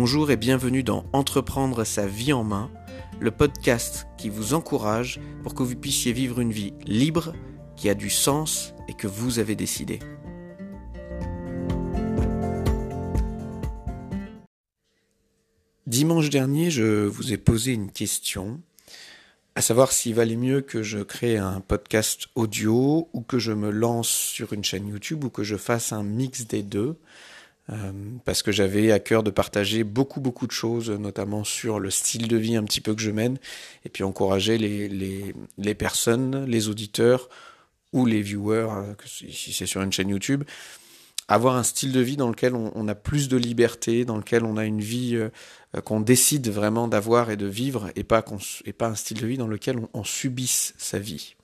Bonjour et bienvenue dans Entreprendre sa vie en main, le podcast qui vous encourage pour que vous puissiez vivre une vie libre, qui a du sens et que vous avez décidé. Dimanche dernier, je vous ai posé une question, à savoir s'il valait mieux que je crée un podcast audio ou que je me lance sur une chaîne YouTube ou que je fasse un mix des deux. Euh, parce que j'avais à cœur de partager beaucoup beaucoup de choses, notamment sur le style de vie un petit peu que je mène, et puis encourager les, les, personnes, les auditeurs ou les viewers, euh, si c'est sur une chaîne YouTube, avoir un style de vie dans lequel on, a plus de liberté, dans lequel on a une vie euh, qu'on décide vraiment d'avoir et de vivre, et pas, et pas un style de vie dans lequel on subisse sa vie.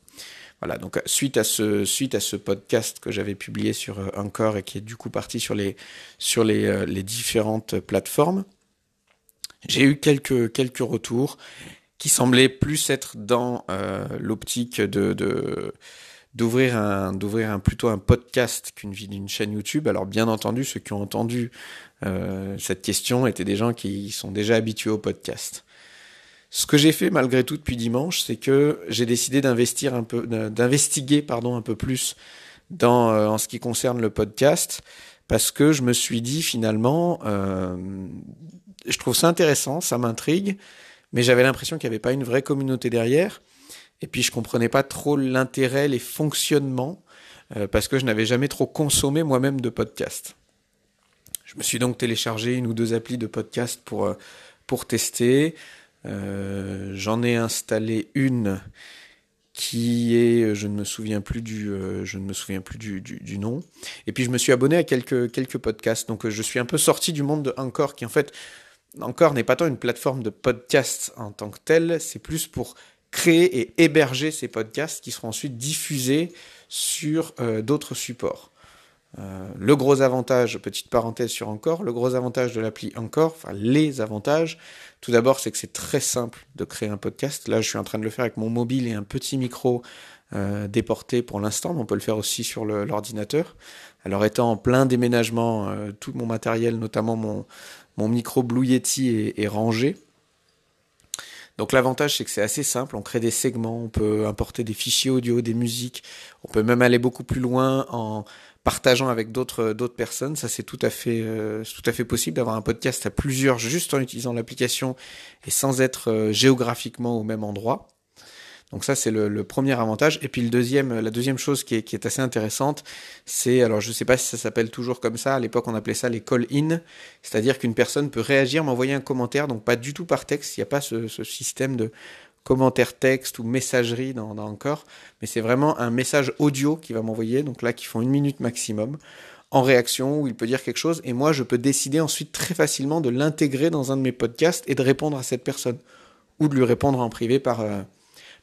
Voilà, donc suite à ce suite à ce podcast que j'avais publié sur euh, Encore et qui est du coup parti sur les sur les, euh, les différentes plateformes, j'ai eu quelques quelques retours qui semblaient plus être dans euh, l'optique de, d'ouvrir un d'ouvrir un plutôt un podcast qu'une d'une chaîne YouTube. Alors bien entendu, ceux qui ont entendu cette question étaient des gens qui sont déjà habitués au podcast. Ce que j'ai fait malgré tout depuis dimanche, c'est que j'ai décidé d'investir un peu, d'investiguer pardon un peu plus dans euh, en ce qui concerne le podcast, parce que je me suis dit finalement, euh, je trouve ça intéressant, ça m'intrigue, mais j'avais l'impression qu'il n'y avait pas une vraie communauté derrière, et puis je comprenais pas trop l'intérêt, les fonctionnements, euh, parce que je n'avais jamais trop consommé moi-même de podcast. Je me suis donc téléchargé une ou deux applis de podcast pour euh, pour tester. Euh, j'en ai installé une qui est, je ne me souviens plus du, euh, je ne me souviens plus du, nom. Et puis je me suis abonné à quelques podcasts. Donc je suis un peu sorti du monde de Encore, qui en fait Encore n'est pas tant une plateforme de podcast en tant que telle, c'est plus pour créer et héberger ces podcasts qui seront ensuite diffusés sur euh, d'autres supports. Euh, le gros avantage, petite parenthèse sur Encore, le gros avantage de l'appli Encore, enfin les avantages, tout d'abord c'est que c'est très simple de créer un podcast. Là je suis en train de le faire avec mon mobile et un petit micro euh, déporté pour l'instant, mais on peut le faire aussi sur l'ordinateur. Alors étant en plein déménagement, euh, tout mon matériel, notamment mon, mon micro Blue Yeti est, est rangé. Donc l'avantage c'est que c'est assez simple, on crée des segments, on peut importer des fichiers audio, des musiques, on peut même aller beaucoup plus loin en partageant avec d'autres d'autres personnes, ça c'est tout à fait euh, tout à fait possible d'avoir un podcast à plusieurs juste en utilisant l'application et sans être euh, géographiquement au même endroit. Donc ça c'est le, premier avantage. Et puis le deuxième, la deuxième chose qui est, qui est assez intéressante, c'est alors je sais pas si ça s'appelle toujours comme ça. À l'époque on appelait ça les call-in, c'est-à-dire qu'une personne peut réagir, m'envoyer un commentaire, donc pas du tout par texte. Il n'y a pas ce, ce système de commentaire texte ou messagerie dans, Encore, mais c'est vraiment un message audio qui va m'envoyer, donc là qui font une minute maximum, en réaction, où il peut dire quelque chose, et moi je peux décider ensuite très facilement de l'intégrer dans un de mes podcasts et de répondre à cette personne, ou de lui répondre en privé par, euh,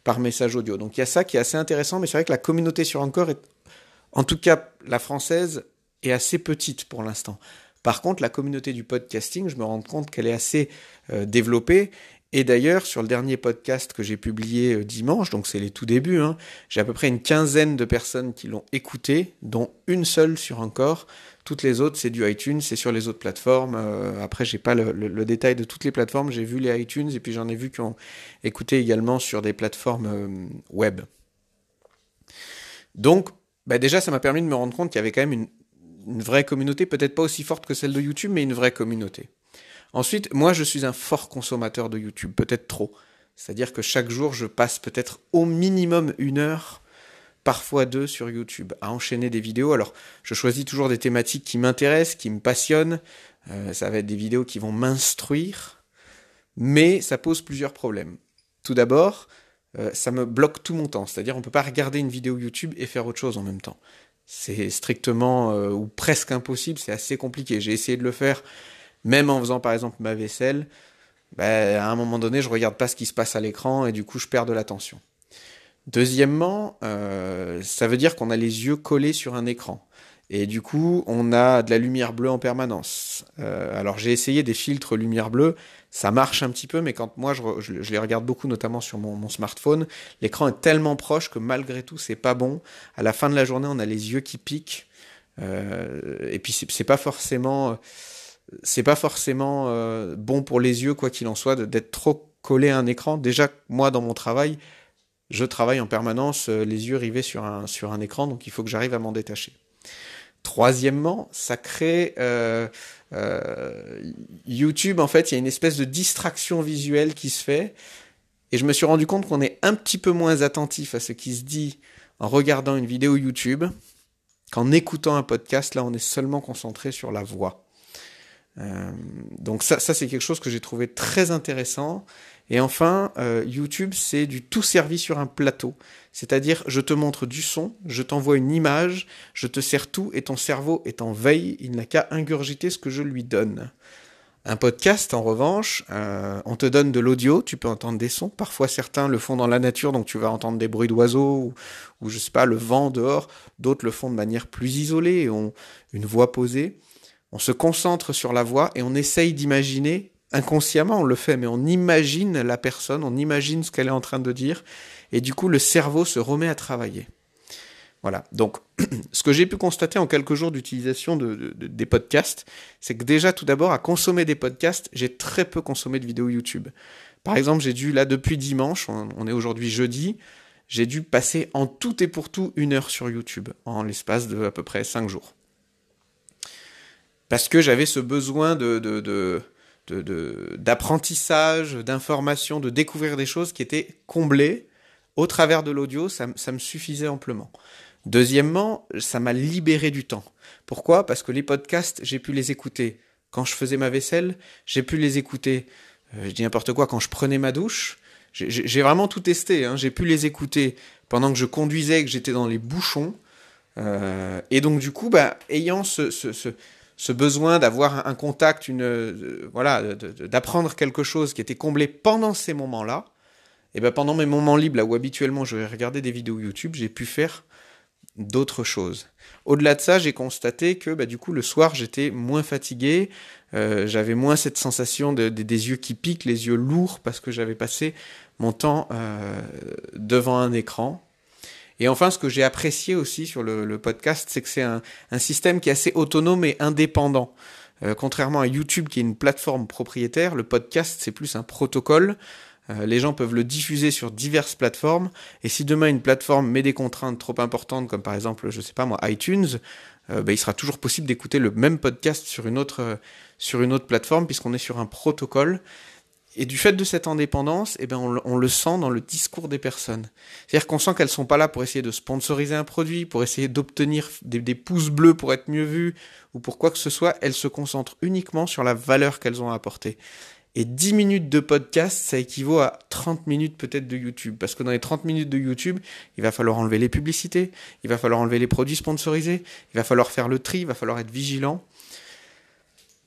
par message audio. Donc il y a ça qui est assez intéressant, mais c'est vrai que la communauté sur Encore est, en tout cas la française, est assez petite pour l'instant. Par contre, la communauté du podcasting, je me rends compte qu'elle est assez euh, développée et d'ailleurs, sur le dernier podcast que j'ai publié euh, dimanche, donc c'est les tout débuts, hein, j'ai à peu près une quinzaine de personnes qui l'ont écouté, dont une seule sur encore. Toutes les autres, c'est du iTunes, c'est sur les autres plateformes. Euh, après, j'ai pas le, détail de toutes les plateformes. J'ai vu les iTunes et puis j'en ai vu qui ont écouté également sur des plateformes euh, web. Donc, bah déjà, ça m'a permis de me rendre compte qu'il y avait quand même une vraie communauté, peut-être pas aussi forte que celle de YouTube, mais une vraie communauté. Ensuite, moi, je suis un fort consommateur de YouTube, peut-être trop. C'est-à-dire que chaque jour, je passe peut-être au minimum une heure, parfois deux sur YouTube, à enchaîner des vidéos. Alors, je choisis toujours des thématiques qui m'intéressent, qui me passionnent. Euh, ça va être des vidéos qui vont m'instruire, mais ça pose plusieurs problèmes. Tout d'abord, euh, ça me bloque tout mon temps. C'est-à-dire, on ne peut pas regarder une vidéo YouTube et faire autre chose en même temps. C'est strictement euh, ou presque impossible, c'est assez compliqué. J'ai essayé de le faire même en faisant par exemple ma vaisselle, ben, à un moment donné, je regarde pas ce qui se passe à l'écran et du coup, je perds de l'attention. Deuxièmement, euh, ça veut dire qu'on a les yeux collés sur un écran. Et du coup, on a de la lumière bleue en permanence. Euh, alors j'ai essayé des filtres lumière bleue, ça marche un petit peu, mais quand moi je, les regarde beaucoup, notamment sur mon, mon smartphone, l'écran est tellement proche que malgré tout, c'est pas bon. À la fin de la journée, on a les yeux qui piquent. Euh, et puis c'est pas forcément c'est pas forcément euh, bon pour les yeux, quoi qu'il en soit, d'être trop collé à un écran. Déjà, moi, dans mon travail, je travaille en permanence euh, les yeux rivés sur un, écran, donc il faut que j'arrive à m'en détacher. Troisièmement, ça crée euh, YouTube. En fait, il y a une espèce de distraction visuelle qui se fait, et je me suis rendu compte qu'on est un petit peu moins attentif à ce qui se dit en regardant une vidéo YouTube qu'en écoutant un podcast. Là, on est seulement concentré sur la voix. Euh, donc ça, c'est quelque chose que j'ai trouvé très intéressant. Et enfin, euh, YouTube, c'est du tout servi sur un plateau. C'est-à-dire, je te montre du son, je t'envoie une image, je te sers tout, et ton cerveau est en veille, il n'a qu'à ingurgiter ce que je lui donne. Un podcast, en revanche, euh, on te donne de l'audio, tu peux entendre des sons. Parfois, certains le font dans la nature, donc tu vas entendre des bruits d'oiseaux ou, ou, je sais pas, le vent dehors. D'autres le font de manière plus isolée et ont une voix posée on se concentre sur la voix et on essaye d'imaginer, inconsciemment on le fait, mais on imagine la personne, on imagine ce qu'elle est en train de dire, et du coup le cerveau se remet à travailler. Voilà, donc ce que j'ai pu constater en quelques jours d'utilisation de, des podcasts, c'est que déjà tout d'abord à consommer des podcasts, j'ai très peu consommé de vidéos YouTube. Par exemple, j'ai dû, là depuis dimanche, on, est aujourd'hui jeudi, j'ai dû passer en tout et pour tout une heure sur YouTube, en l'espace de à peu près cinq jours parce que j'avais ce besoin de, d'apprentissage, d'information, de découvrir des choses qui étaient comblées au travers de l'audio, ça, me suffisait amplement. Deuxièmement, ça m'a libéré du temps. Pourquoi? Parce que les podcasts, j'ai pu les écouter quand je faisais ma vaisselle, j'ai pu les écouter, euh, je dis n'importe quoi, quand je prenais ma douche. J'ai vraiment tout testé. Hein. J'ai pu les écouter pendant que je conduisais, que j'étais dans les bouchons. Euh, et donc du coup, bah, ayant ce, ce besoin d'avoir un contact, une, euh, voilà, d'apprendre quelque chose qui était comblé pendant ces moments-là, et ben pendant mes moments libres, là où habituellement je vais regarder des vidéos YouTube, j'ai pu faire d'autres choses. Au-delà de ça, j'ai constaté que bah, du coup le soir j'étais moins fatigué, euh, j'avais moins cette sensation de, des yeux qui piquent, les yeux lourds parce que j'avais passé mon temps euh, devant un écran. Et enfin, ce que j'ai apprécié aussi sur le, podcast, c'est que c'est un, système qui est assez autonome et indépendant. Euh, contrairement à YouTube, qui est une plateforme propriétaire, le podcast, c'est plus un protocole. Euh, les gens peuvent le diffuser sur diverses plateformes. Et si demain une plateforme met des contraintes trop importantes, comme par exemple, je sais pas moi, iTunes, euh, ben, il sera toujours possible d'écouter le même podcast sur une autre, sur une autre plateforme, puisqu'on est sur un protocole. Et du fait de cette indépendance, eh ben on, le sent dans le discours des personnes. C'est-à-dire qu'on sent qu'elles sont pas là pour essayer de sponsoriser un produit, pour essayer d'obtenir des, pouces bleus pour être mieux vues, ou pour quoi que ce soit. Elles se concentrent uniquement sur la valeur qu'elles ont apportée. Et 10 minutes de podcast, ça équivaut à 30 minutes peut-être de YouTube. Parce que dans les 30 minutes de YouTube, il va falloir enlever les publicités, il va falloir enlever les produits sponsorisés, il va falloir faire le tri, il va falloir être vigilant.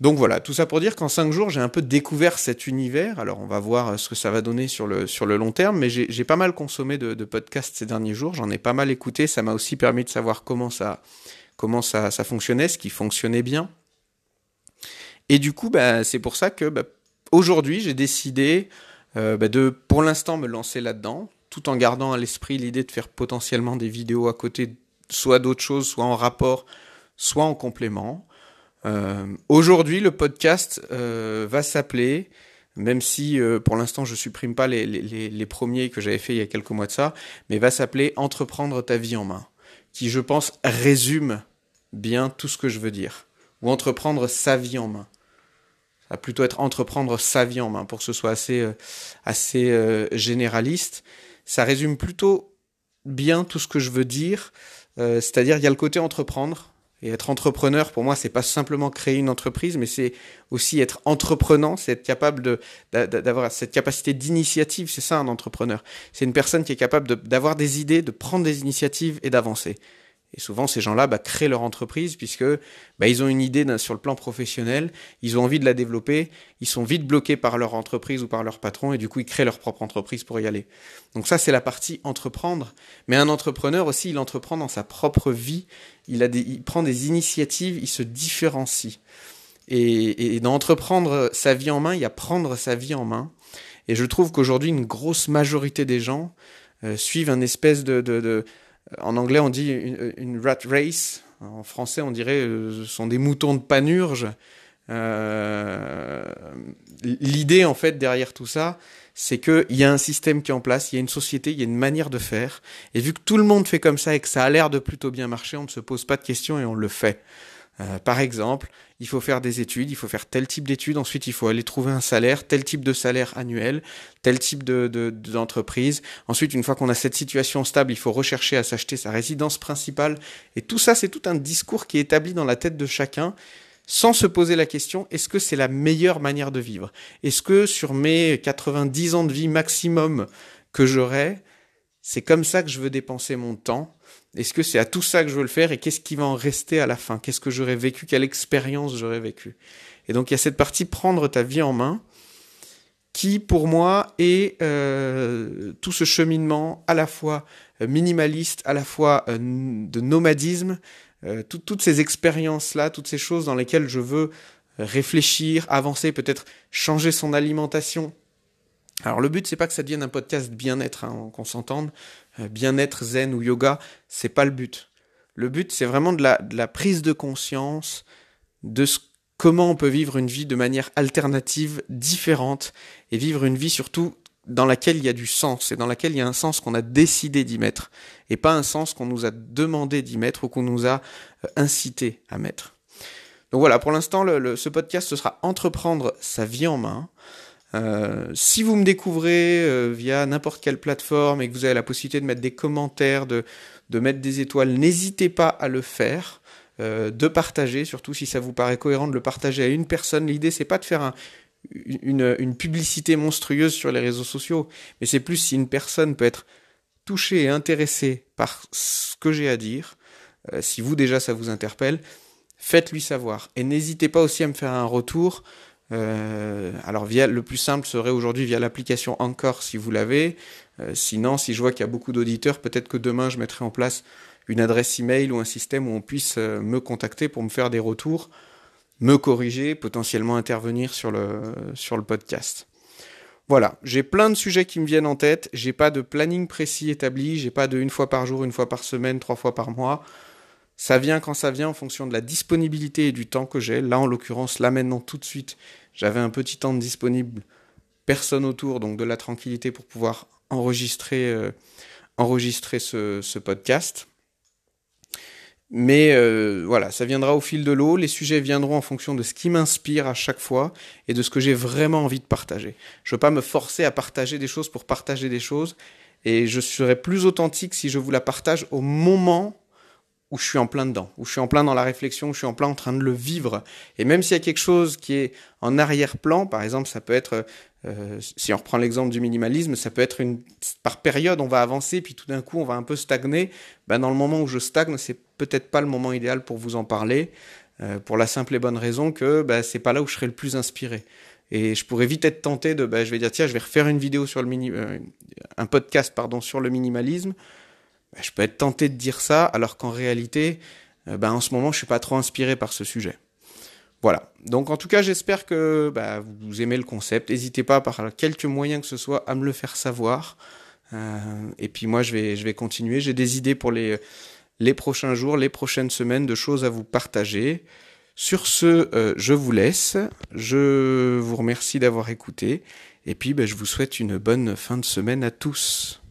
Donc voilà, tout ça pour dire qu'en cinq jours, j'ai un peu découvert cet univers. Alors on va voir ce que ça va donner sur le, long terme, mais j'ai pas mal consommé de, podcasts ces derniers jours, j'en ai pas mal écouté, ça m'a aussi permis de savoir comment ça, comment ça, ça fonctionnait, ce qui fonctionnait bien. Et du coup, bah, c'est pour ça que bah, aujourd'hui, j'ai décidé euh, bah, de, pour l'instant, me lancer là-dedans, tout en gardant à l'esprit l'idée de faire potentiellement des vidéos à côté, soit d'autres choses, soit en rapport, soit en complément. Euh, aujourd'hui, le podcast euh, va s'appeler, même si euh, pour l'instant je supprime pas les, les, les premiers que j'avais fait il y a quelques mois de ça, mais va s'appeler Entreprendre ta vie en main, qui je pense résume bien tout ce que je veux dire, ou entreprendre sa vie en main. Ça va plutôt être entreprendre sa vie en main pour que ce soit assez, assez généraliste. Ça résume plutôt bien tout ce que je veux dire, c'est-à-dire il y a le côté entreprendre, et être entrepreneur, pour moi, c'est pas simplement créer une entreprise, mais c'est aussi être entreprenant, c'est être capable d'avoir cette capacité d'initiative. C'est ça un entrepreneur. C'est une personne qui est capable d'avoir des idées, de prendre des initiatives et d'avancer. Et souvent, ces gens-là bah, créent leur entreprise puisque bah, ils ont une idée sur le plan professionnel, ils ont envie de la développer, ils sont vite bloqués par leur entreprise ou par leur patron et du coup, ils créent leur propre entreprise pour y aller. Donc ça, c'est la partie entreprendre. Mais un entrepreneur aussi, il entreprend dans sa propre vie, il, prend des initiatives, il se différencie. Et, et dans entreprendre sa vie en main, il y a prendre sa vie en main. Et je trouve qu'aujourd'hui, une grosse majorité des gens euh, suivent un espèce de en anglais, on dit une, rat race. En français, on dirait euh, ce sont des moutons de panurge Euh, l'idée en fait derrière tout ça, c'est qu'il y a un système qui est en place, il y a une société, il y a une manière de faire. Et vu que tout le monde fait comme ça et que ça a l'air de plutôt bien marcher, on ne se pose pas de questions et on le fait. Euh, par exemple, il faut faire des études, il faut faire tel type d'études, ensuite il faut aller trouver un salaire, tel type de salaire annuel, tel type de, d'entreprise. Ensuite, une fois qu'on a cette situation stable, il faut rechercher à s'acheter sa résidence principale. Et tout ça, c'est tout un discours qui est établi dans la tête de chacun sans se poser la question, est-ce que c'est la meilleure manière de vivre? Est-ce que sur mes 90 ans de vie maximum que j'aurai, c'est comme ça que je veux dépenser mon temps? Est-ce que c'est à tout ça que je veux le faire et qu'est-ce qui va en rester à la fin? Qu'est-ce que j'aurais vécu? Quelle expérience j'aurais vécu? Et donc il y a cette partie prendre ta vie en main qui pour moi est euh, tout ce cheminement à la fois euh, minimaliste, à la fois euh, de nomadisme, toutes ces expériences-là, toutes ces choses dans lesquelles je veux réfléchir, avancer, peut-être changer son alimentation, alors le but c'est pas que ça devienne un podcast bien-être, hein, qu'on s'entende. Euh, bien-être, zen ou yoga, c'est pas le but. Le but c'est vraiment de la, la, prise de conscience de ce, comment on peut vivre une vie de manière alternative, différente, et vivre une vie surtout dans laquelle il y a du sens, et dans laquelle il y a un sens qu'on a décidé d'y mettre, et pas un sens qu'on nous a demandé d'y mettre ou qu'on nous a euh, incité à mettre. Donc voilà, pour l'instant, ce podcast, ce sera entreprendre sa vie en main. Euh, si vous me découvrez euh, via n'importe quelle plateforme et que vous avez la possibilité de mettre des commentaires, de, mettre des étoiles, n'hésitez pas à le faire, euh, de partager, surtout si ça vous paraît cohérent de le partager à une personne. L'idée c'est pas de faire un, une, une, publicité monstrueuse sur les réseaux sociaux, mais c'est plus si une personne peut être touchée et intéressée par ce que j'ai à dire, si vous déjà ça vous interpelle, faites-lui savoir. Et n'hésitez pas aussi à me faire un retour euh, alors via le plus simple serait aujourd'hui via l'application Encore si vous l'avez. Euh, sinon, si je vois qu'il y a beaucoup d'auditeurs, peut-être que demain je mettrai en place une adresse email ou un système où on puisse euh, me contacter pour me faire des retours, me corriger, potentiellement intervenir sur le sur le podcast. Voilà, j'ai plein de sujets qui me viennent en tête. J'ai pas de planning précis établi. J'ai pas de une fois par jour, une fois par semaine, trois fois par mois. Ça vient quand ça vient en fonction de la disponibilité et du temps que j'ai. Là, en l'occurrence, là maintenant, tout de suite, j'avais un petit temps disponible, personne autour, donc de la tranquillité pour pouvoir enregistrer, euh, enregistrer ce, podcast. Mais euh, voilà, ça viendra au fil de l'eau. Les sujets viendront en fonction de ce qui m'inspire à chaque fois et de ce que j'ai vraiment envie de partager. Je ne veux pas me forcer à partager des choses pour partager des choses. Et je serai plus authentique si je vous la partage au moment où je suis en plein dedans, où je suis en plein dans la réflexion, où je suis en plein en train de le vivre. Et même s'il y a quelque chose qui est en arrière-plan, par exemple, ça peut être, euh, si on reprend l'exemple du minimalisme, ça peut être une, par période, on va avancer, puis tout d'un coup, on va un peu stagner. Ben, dans le moment où je stagne, c'est peut-être pas le moment idéal pour vous en parler, euh, pour la simple et bonne raison que ben, c'est pas là où je serai le plus inspiré. Et je pourrais vite être tenté de, ben, je vais dire, tiens, je vais refaire une vidéo sur le mini, euh, un podcast, pardon, sur le minimalisme. Bah, je peux être tenté de dire ça, alors qu'en réalité, euh, bah, en ce moment, je suis pas trop inspiré par ce sujet. Voilà. Donc en tout cas, j'espère que bah, vous aimez le concept. N'hésitez pas par quelques moyens que ce soit à me le faire savoir. Euh, et puis moi, je vais, continuer. J'ai des idées pour les, prochains jours, les prochaines semaines, de choses à vous partager. Sur ce, euh, je vous laisse. Je vous remercie d'avoir écouté. Et puis, je vous souhaite une bonne fin de semaine à tous.